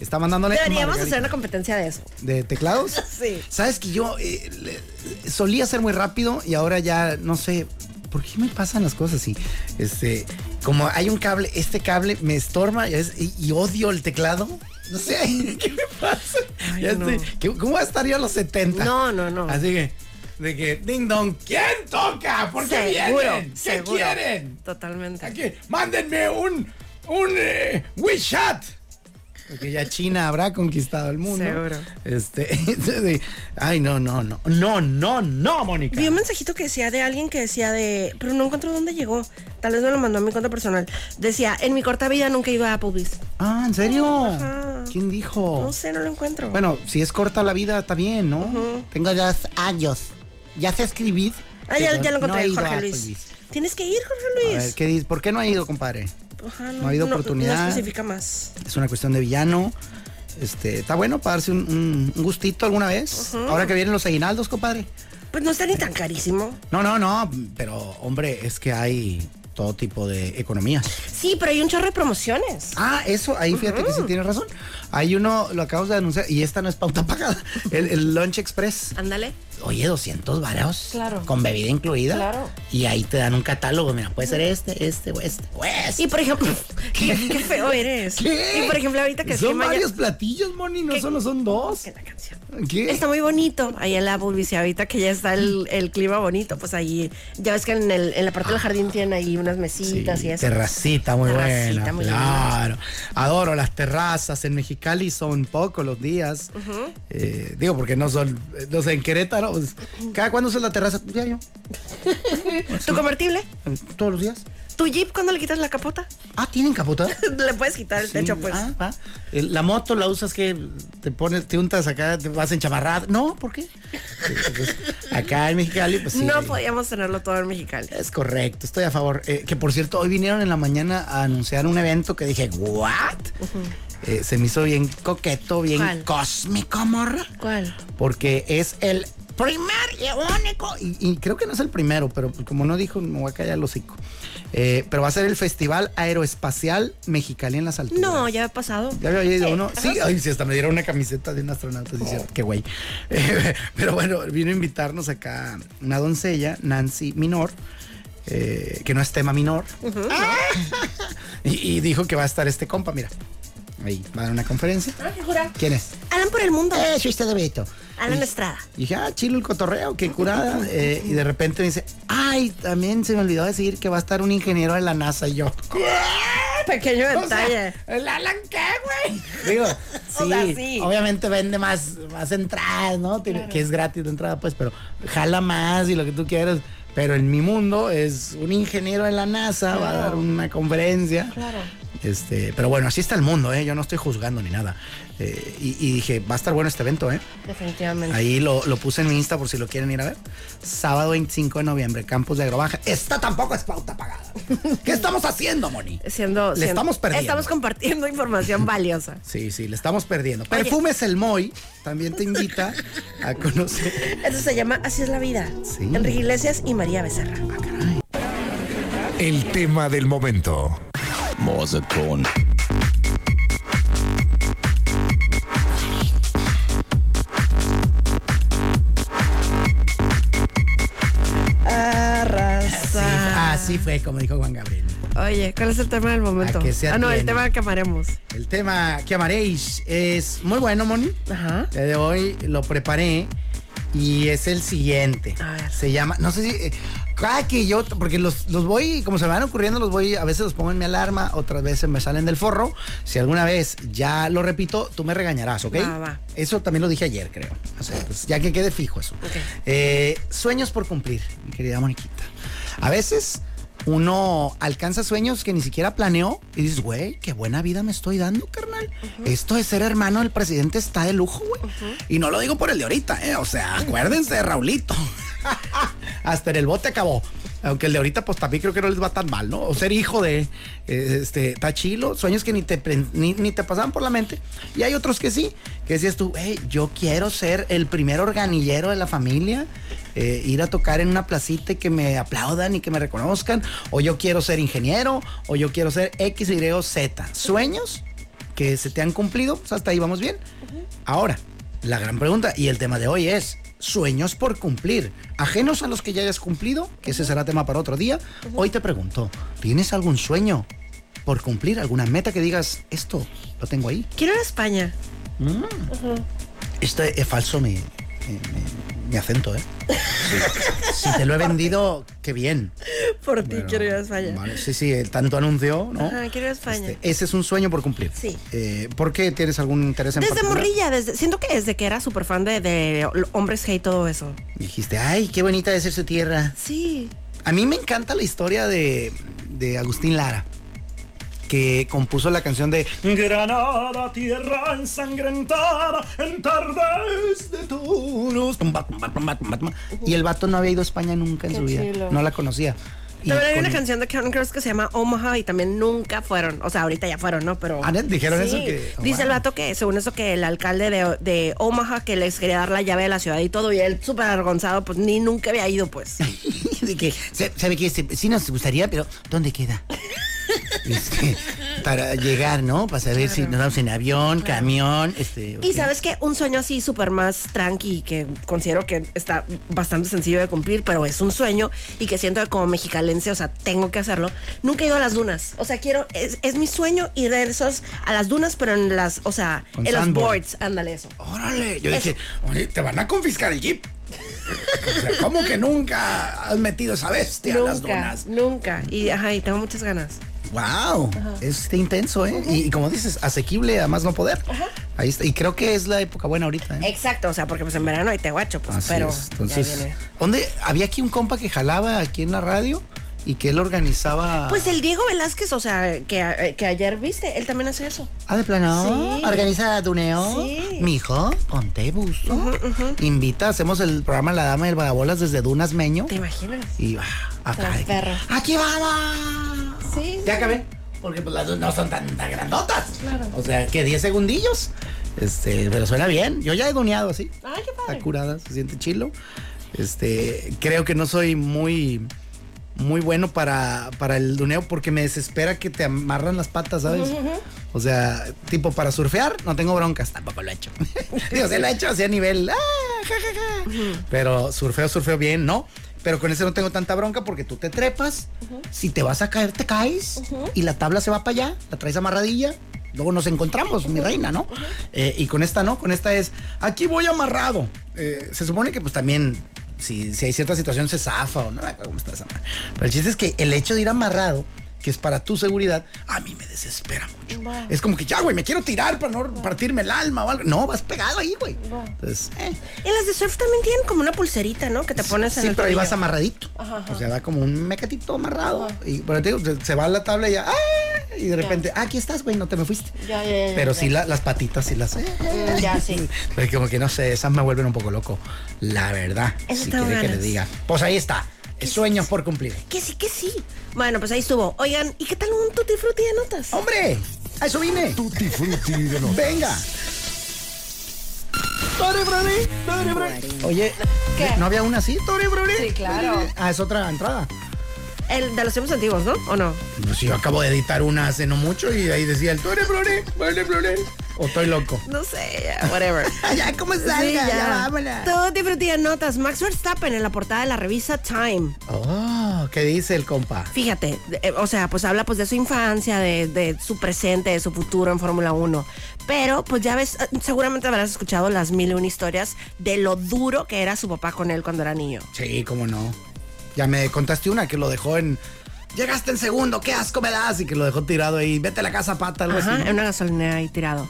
está mandándole. Deberíamos margarita. hacer una competencia de eso. ¿De teclados? Sí. Sabes que yo eh, le- solía ser muy rápido y ahora ya no sé. ¿Por qué me pasan las cosas así? Este, como hay un cable, este cable me estorba y, odio el teclado. No sé, ¿qué me pasa? Ay, Ya no. estoy- ¿qué- ¿Cómo va a estar yo a los 70? No, no, no. Así que, de que, ding dong, ¿quién toca? ¿Por qué Seguro, vienen? ¿Qué seguro. quieren? Totalmente. Aquí, mándenme un, un eh, WeChat. Porque ya China habrá conquistado el mundo. Seguro. Este, ay, no, no, no, no, no, no, Mónica. Vi un mensajito que decía de alguien que decía de. Pero no encuentro dónde llegó. Tal vez me lo mandó a mi cuenta personal. Decía: En mi corta vida nunca iba a Applebee's. Ah, ¿en serio? Ajá. ¿Quién dijo? No sé, no lo encuentro. Bueno, si es corta la vida, está bien, ¿no? Tengo ya años. Ya sé escribir. ah, ya, ya lo encontré, no Jorge a Luis. Tienes que ir, Jorge A Luis. ver, ¿qué dices? ¿Por qué no ha ido, compadre? Ajá, no ha habido oportunidad. No especifica más. Es una cuestión de villano. Este, está bueno para darse un, un- un gustito alguna vez. Ahora que vienen los aguinaldos, compadre. Pues no está ni tan carísimo. No, no, no, pero hombre, es que hay todo tipo de economías. Sí, pero hay un chorro de promociones. Ah, eso, ahí fíjate que sí tienes razón. Hay uno, lo acabamos de anunciar, y esta no es pauta pagada, el, el Lunch Express. Ándale. Oye, 200 varos. Claro. Con bebida incluida. Claro. Y ahí te dan un catálogo, mira, puede ser este, este o este. o este. Y por ejemplo, qué, qué feo eres. ¿Qué? Y por ejemplo, ahorita que Son varios platillos, Moni, no ¿Qué? solo son dos. Que la canción. ¿Qué? Está muy bonito ahí en la y ahorita que ya está el, el clima bonito, pues ahí, ya ves que en, el- en la parte del jardín tienen ahí unas mesitas y eso. Terracita muy Terracita buena. muy claro. Adoro las terrazas. En Mexicali son pocos los días. Eh, digo, porque no son, no sé, en Querétaro, pues, ¿cada cuándo usa la terraza? Diario. ¿Tu convertible? Todos los días. ¿Tu Jeep cuando le quitas la capota? Ah, ¿tienen capota? Le puedes quitar el Sí, techo, pues. ah, La moto la usas que te pones, te untas acá, te vas en chamarrada. No, ¿por qué? Pues, acá en Mexicali, pues sí. no podíamos tenerlo todo en Mexicali. Es correcto, estoy a favor. Eh, que por cierto, hoy vinieron en la mañana a anunciar un evento que dije, ¿what? Eh, se me hizo bien coqueto, bien ¿Cuál? cósmico, morra. ¿Cuál? Porque es el primer y único, y, y creo que no es el primero, pero pues como no dijo, me voy a callar el hocico. Eh, pero va a ser el Festival Aeroespacial Mexicali en las alturas. No, ya ha pasado. ¿Ya había ido uno? Sí, ay, sí, hasta me dieron una camiseta de un astronauta. Dice, qué güey. Eh, pero bueno, vino a invitarnos acá una doncella, Nancy Minor, eh, que no es tema minor. y, y dijo que va a estar este compa, mira. Ahí, va a dar una conferencia. Ah, ¿qué? ¿Quién es? Alan por el mundo. Eh, soy este de Beto. Alan Estrada. Y dije, ah, chilo el cotorreo, qué curada. Eh, y de repente me dice, ay, también se me olvidó decir que va a estar un ingeniero de la NASA. Y yo, Pequeño O sea, detalle. ¿El Alan qué, güey? Digo, sí, O sea, sí. obviamente vende más, más entradas, ¿no? Que es gratis de entrada, pues, pero jala más y lo que tú quieras. Pero en mi mundo es un ingeniero de la NASA, va a dar una conferencia. Claro. Este, pero bueno, así está el mundo, ¿eh? Yo no estoy juzgando ni nada. Eh, y, y dije, va a estar bueno este evento, ¿eh? Definitivamente. Ahí lo, lo puse en mi Insta por si lo quieren ir a ver. Sábado 25 de noviembre, Campus de Agrobaja. Esta tampoco es pauta pagada. ¿Qué estamos haciendo, Moni? Siendo, Le siendo- estamos perdiendo. Estamos compartiendo información valiosa. Sí, sí, le estamos perdiendo. Perfumes El Moy también te invita a conocer. Eso se llama Así es la vida. Sí. Enrique Iglesias y María Becerra. El tema del momento. Morseton. Arrasa. Así fue, como dijo Juan Gabriel. Oye, ¿cuál es el tema del momento? ¿A qué se ah, no, el tema que amaremos. El tema que amaréis es muy bueno, Moni. Ajá. El de hoy lo preparé y es el siguiente. A ver. Se llama, no sé si, cada que yo, porque los, los voy, como se me van ocurriendo, los voy, a veces los pongo en mi alarma, otras veces me salen del forro. Si alguna vez ya lo repito, tú me regañarás, ¿ok? Va, va. Eso también lo dije ayer, creo. O sea, pues, ya que quede fijo eso. Eh, sueños por cumplir, mi querida Moniquita. A veces uno alcanza sueños que ni siquiera planeó y dices, güey, qué buena vida me estoy dando, carnal. Esto de ser hermano del presidente está de lujo, güey. Y no lo digo por el de ahorita, ¿eh? O sea, acuérdense de Raulito. Hasta en el bote acabó. Aunque el de ahorita, pues también creo que no les va tan mal, ¿no? O ser hijo de, eh, este, está chilo, sueños que ni te, ni, ni te pasaban por la mente. Y hay otros que sí, que decías tú, hey, yo quiero ser el primer organillero de la familia, eh, ir a tocar en una placita y que me aplaudan y que me reconozcan, o yo quiero ser ingeniero, o yo quiero ser X, Y o Z. Sueños que se te han cumplido, pues hasta ahí vamos bien. Ahora, la gran pregunta y el tema de hoy es sueños por cumplir, ajenos a los que ya hayas cumplido, que ese será tema para otro día. Hoy te pregunto, ¿tienes algún sueño por cumplir, alguna meta que digas, esto lo tengo ahí? Quiero ir a España. Esto es, falso mi- mi acento, ¿eh? Si te lo he vendido, qué bien. Por ti Bueno, quiero ir a España. vale, sí, sí, el tanto anuncio, ¿no? Ajá, quiero ir a España. Este, ese es un sueño por cumplir. Sí. Eh, ¿Por qué tienes algún interés en Desde particular? morrilla, desde, siento que desde que era súper fan de, de hombres G y todo eso. Dijiste, ay, qué bonita debe ser su tierra. Sí. A mí me encanta la historia de, de Agustín Lara, que compuso la canción de Granada, tierra ensangrentada, en tardes de tumba. Y el vato no había ido a España nunca en Qué su vida. chilo. No la conocía. También hay una canción de Counting Crows que se llama Omaha y también nunca fueron. O sea, ahorita ya fueron, ¿no? Pero. Ah. ¿Dijeron Sí. eso? Que- oh, Dice el vato que, según eso, que el alcalde de, de Omaha que les quería dar la llave de la ciudad y todo, y él súper avergonzado, pues ni nunca había ido, pues. de que, ¿Sabe qué? Sí- Sí nos gustaría, pero ¿dónde queda? Este, para llegar, ¿no? Para saber si nos vamos en avión, camión, este... Y sabes que un sueño así súper más tranqui, que considero que está bastante sencillo de cumplir, pero es un sueño y que siento que como mexicalense, o sea, tengo que hacerlo. Nunca he ido a las dunas. O sea, quiero, es, es mi sueño ir de esos a las dunas, pero en las, o sea, Con en los boards, ándale eso. Órale, yo dije, oye, te van a confiscar el jeep. O sea, ¿cómo que nunca has metido esa bestia a las Nunca, donas? nunca. Y ajá, y tengo muchas ganas. Wow, es este intenso, ¿eh? y, y como dices, asequible a más no poder. Ahí está. Y creo que es la época buena ahorita, ¿eh? Exacto, o sea, porque pues en verano hay tehuacho, pues, Así pero es. ya Entonces, viene. ¿dónde? Había aquí un compa que jalaba aquí en la radio y que él organizaba. Pues el Diego Velázquez, o sea, que, eh, que ayer viste, él también hace eso. Ah, de plano. Sí. Organiza Duneo. Sí. Mijo, ponte buzo. Invita, hacemos el programa La Dama del Vagabolas desde Dunas Meño. ¿Te imaginas? Y va, acá. ¡Aquí vamos! Sí. Ya acabé. Porque pues las dos no son tan, tan grandotas. O sea, que 10 segundillos. Este, pero suena bien. Yo ya he duneado así. Ay, qué padre. Está curada, se siente chilo. Este, creo que no soy muy muy bueno para, para el duneo porque me desespera que te amarran las patas, ¿sabes? O sea, tipo para surfear, no tengo broncas, tampoco lo he hecho. Digo, sí lo he hecho así a nivel, ah, ja, ja, ja. Pero surfeo, surfeo bien, ¿no? Pero con ese no tengo tanta bronca porque tú te trepas, si te vas a caer, te caes y la tabla se va para allá, la traes amarradilla. Luego nos encontramos, mi reina, ¿no? Eh, y con esta no, con esta es, aquí voy amarrado. Eh, se supone que pues también, si, si hay cierta situación se zafa o no, cómo está esa. Pero el chiste es que el hecho de ir amarrado, que es para tu seguridad, a mí me desespera mucho. Es como que ya, güey, me quiero tirar para no partirme el alma o algo. No, vas pegado ahí, güey. Entonces, eh. Y las de surf también tienen como una pulserita, ¿no? Que te pones en Sí, el pero ahí vas amarradito. O sea, va como un mecatito amarrado. Y pero te digo, se, va a la tabla y ya. ¡ah! Y de repente, ah, aquí estás, güey, no te me fuiste. Ya, ya, ya, Pero sí la- las patitas, sí las. Mm, ya, sí. Pero como que no sé, esas me vuelven un poco loco. La verdad. Eso si quiere que le diga. Pues ahí está. Sueños por cumplir. Que sí, que sí. Bueno, pues ahí estuvo. Oigan, ¿y qué tal un tutti frutti de notas? ¡Hombre! A eso vine. Tutti frutti de notas. Venga. Tori Brody. Oye, ¿Qué? ¿no había una así? Brody. Sí, claro. Ah, es otra entrada. El de los tiempos antiguos, ¿no? ¿O no? Pues yo acabo de editar una hace no mucho y ahí decía el Tori Brody, Tori Brody. O estoy loco. No sé, ya, whatever. ya, ¿cómo salga? Sí, ya. ya. vámonos. Frutti de notas. Max Verstappen en la portada de la revista Time. Oh, ¿qué dice el compa? Fíjate, eh, o sea, pues habla pues de su infancia, de, de su presente, de su futuro en Fórmula 1. Pero pues ya ves, eh, seguramente habrás escuchado las mil y una historias de lo duro que era su papá con él cuando era niño. Sí, cómo no. Ya me contaste una que lo dejó en. Llegaste en segundo, qué asco me das. Y que lo dejó tirado ahí. Vete a la casa pata, algo Ajá, así. ¿no? en una gasolinera ahí tirado.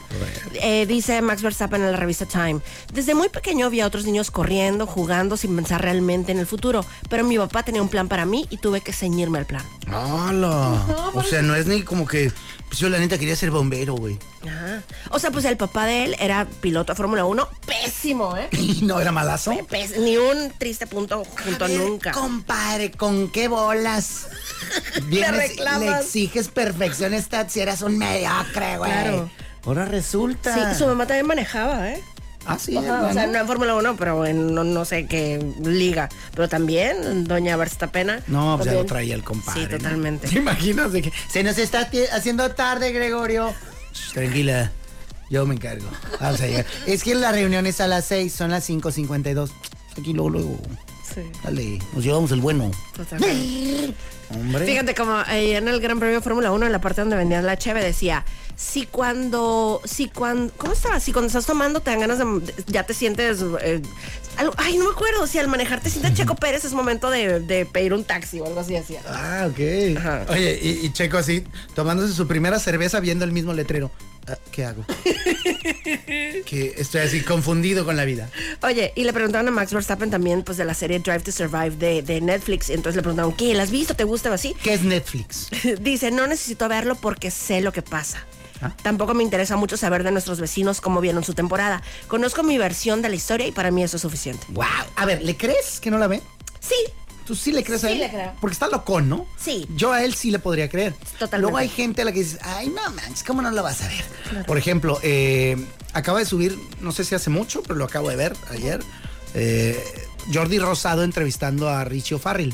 Eh, dice Max Verstappen en la revista Time. Desde muy pequeño vi a otros niños corriendo, jugando sin pensar realmente en el futuro. Pero mi papá tenía un plan para mí y tuve que ceñirme al plan. ¡Hala! O sea, no es ni como que. Pues yo la neta quería ser bombero, güey. Ajá. O sea, pues el papá de él era piloto de Fórmula 1. Pésimo, ¿eh? Y no era malazo. Pés- ni un triste punto junto a A ver, nunca. Compadre, ¿con qué bolas? Vienes, le reclamas. exiges perfección esta si eres un mediocre, güey. Claro. Ahora resulta. Sí, su mamá también manejaba, ¿eh? Ah, sí, Ajá, o sea, no en Fórmula 1, pero en no, no sé qué liga. Pero también, doña Verstappen. No, pues ya lo traía el compadre. Sí, ¿no? totalmente. ¿Te imaginas de que se nos está haciendo tarde, Gregorio? Shh, tranquila, yo me encargo. Vamos a llegar. Es que la reunión es a las 6, son las 5.52. Aquí luego, luego. Sí, Dale, nos llevamos el bueno. totalmente. Hombre. Fíjate, como ahí en el Gran Premio Fórmula 1, en la parte donde vendían la cheve, decía, si cuando, si cuando, ¿cómo estaba? Si cuando estás tomando te dan ganas de, ya te sientes, eh, algo- ay, no me acuerdo, si al manejar te sientes Checo Pérez es momento de, de pedir un taxi o algo así, decía. Ah, ok. Ajá. Oye, y, y Checo así, tomándose su primera cerveza viendo el mismo letrero. Ah, ¿Qué hago? que estoy así confundido con la vida. Oye, y le preguntaron a Max Verstappen también, pues, de la serie Drive to Survive de, de Netflix. Entonces le preguntaron, ¿qué? ¿La has visto? ¿Te gusta o así? ¿Qué es Netflix? Dice, no necesito verlo porque sé lo que pasa. Ah. Tampoco me interesa mucho saber de nuestros vecinos cómo vieron su temporada. Conozco mi versión de la historia y para mí eso es suficiente. wow. A ver, ¿le crees que no la ve? Sí, ¿Tú sí le crees a Sí él? le creo. Porque está locón, ¿no? Sí. Yo a él sí le podría creer. Totalmente. Luego hay gente a la que dices, ay, no manches, ¿cómo no lo vas a ver? Por ejemplo, eh, acaba de subir, no sé si hace mucho, pero lo acabo de ver ayer, eh, Jordi Rosado entrevistando a Richie O'Farrill.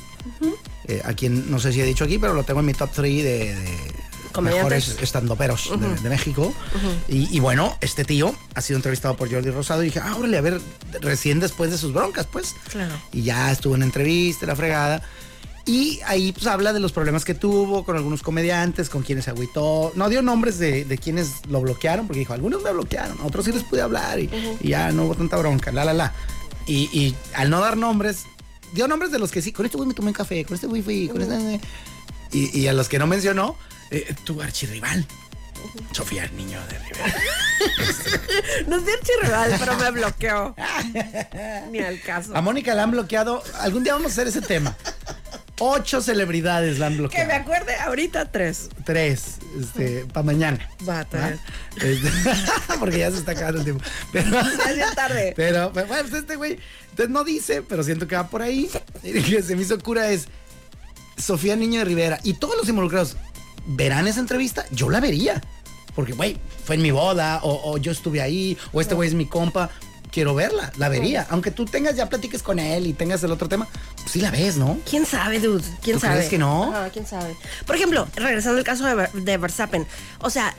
eh, a quien no sé si he dicho aquí, pero lo tengo en mi top 3 de. Mejores estandoperos de, de México. y, y bueno, este tío ha sido entrevistado por Jordi Rosado y dije, ah, órale, a ver, recién después de sus broncas, pues. Claro. Y ya estuvo en entrevista, la fregada. Y ahí pues habla de los problemas que tuvo con algunos comediantes, con quienes se agüitó. No dio nombres de, de quienes lo bloquearon, porque dijo, algunos me bloquearon, otros sí les pude hablar y, y ya no hubo tanta bronca, la, la, la. Y, y al no dar nombres, dio nombres de los que sí, con este güey me tomé un café, con este güey fui, con este... Y, y a los que no mencionó, eh, tu archirrival. Sofía, el niño de Rivera. no es de archirrival, pero me bloqueó. Ni al caso. A Mónica la han bloqueado. Algún día vamos a hacer ese tema. Ocho celebridades la han Que bloqueado. me acuerde ahorita tres. Tres, este, para mañana. Va, está bien. Este, porque ya se está acabando el tiempo. Pero, Ya es tarde. Pero, bueno, pues este güey, entonces no dice, pero siento que va por ahí. Y que se me hizo cura es Sofía Niño de Rivera y todos los involucrados. ¿Verán esa entrevista? Yo la vería. Porque, güey, fue en mi boda, o, o yo estuve ahí, o este güey es mi compa. Quiero verla, la vería. Aunque tú tengas, ya platiques con él y tengas el otro tema, pues sí la ves, ¿no? ¿Quién sabe, dude? ¿Quién ¿Tú sabe? crees que no? Ajá, ¿quién sabe? Por ejemplo, regresando al caso de, Ver- de Verstappen. O sea,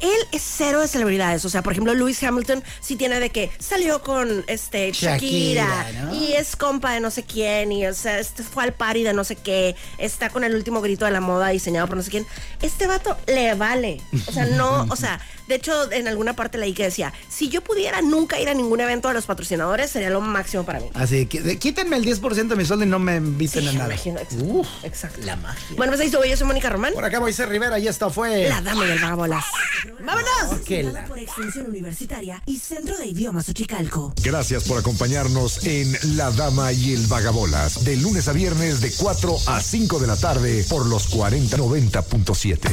él es cero de celebridades. O sea, por ejemplo, Lewis Hamilton sí tiene de que salió con este Shakira, Shakira, ¿no? y es compa de no sé quién y o sea, este fue al party de no sé qué, está con el último grito de la moda diseñado por no sé quién. Este vato le vale. O sea, no, o sea, de hecho en alguna parte leí que decía, si yo pudiera nunca ir a ningún evento de los patrocinadores sería lo máximo para mí. Así que quítenme el 10% de mi sueldo y no me inviten a nada. imagino, exacto, Uf, exacto. la magia. Bueno, pues ahí estuvo. Yo soy Mónica Román. Por acá Moisés Rivera y esta fue. La dama del vagabolas. ¡Vámonos! La- por Extensión Universitaria y Centro de Idiomas Uchicalco. Gracias por acompañarnos en La Dama y el Vagabolas, de lunes a viernes de 4 a 5 de la tarde por los 4090.7.